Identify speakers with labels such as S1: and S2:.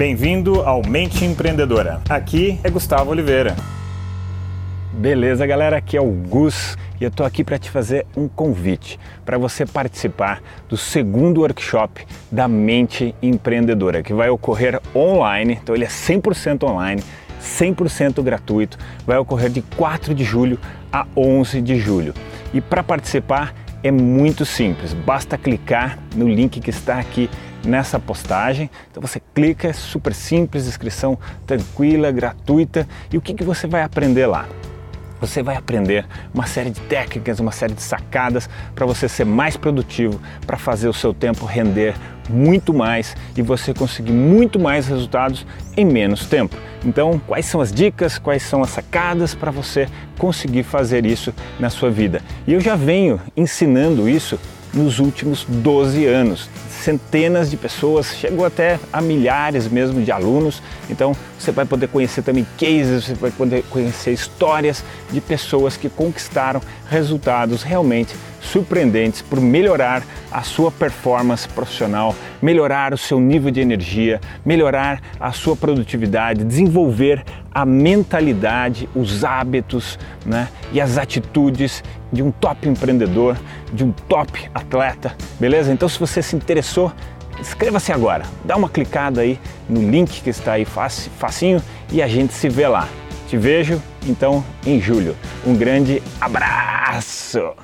S1: Bem-vindo ao Mente Empreendedora. Aqui é Gustavo Oliveira.
S2: Beleza, galera? Aqui é o Gus e eu tô aqui para te fazer um convite para você participar do segundo workshop da Mente Empreendedora, que vai ocorrer online. Então ele é 100% online, 100% gratuito. Vai ocorrer de 4 de julho a 11 de julho. E para participar é muito simples, basta clicar no link que está aqui nessa postagem. Então você clica, é super simples, inscrição tranquila, gratuita. E o que, que você vai aprender lá? Você vai aprender uma série de técnicas, uma série de sacadas para você ser mais produtivo, para fazer o seu tempo render muito mais e você conseguir muito mais resultados em menos tempo. Então, quais são as dicas, quais são as sacadas para você conseguir fazer isso na sua vida? E eu já venho ensinando isso nos últimos 12 anos centenas de pessoas, chegou até a milhares mesmo de alunos. Então você vai poder conhecer também cases, você vai poder conhecer histórias de pessoas que conquistaram resultados realmente surpreendentes por melhorar a sua performance profissional, melhorar o seu nível de energia, melhorar a sua produtividade, desenvolver a mentalidade, os hábitos né, e as atitudes de um top empreendedor, de um top atleta, beleza? Então, se você se interessou, inscreva-se agora, dá uma clicada aí no link que está aí facinho e a gente se vê lá. Te vejo então em julho. Um grande abraço!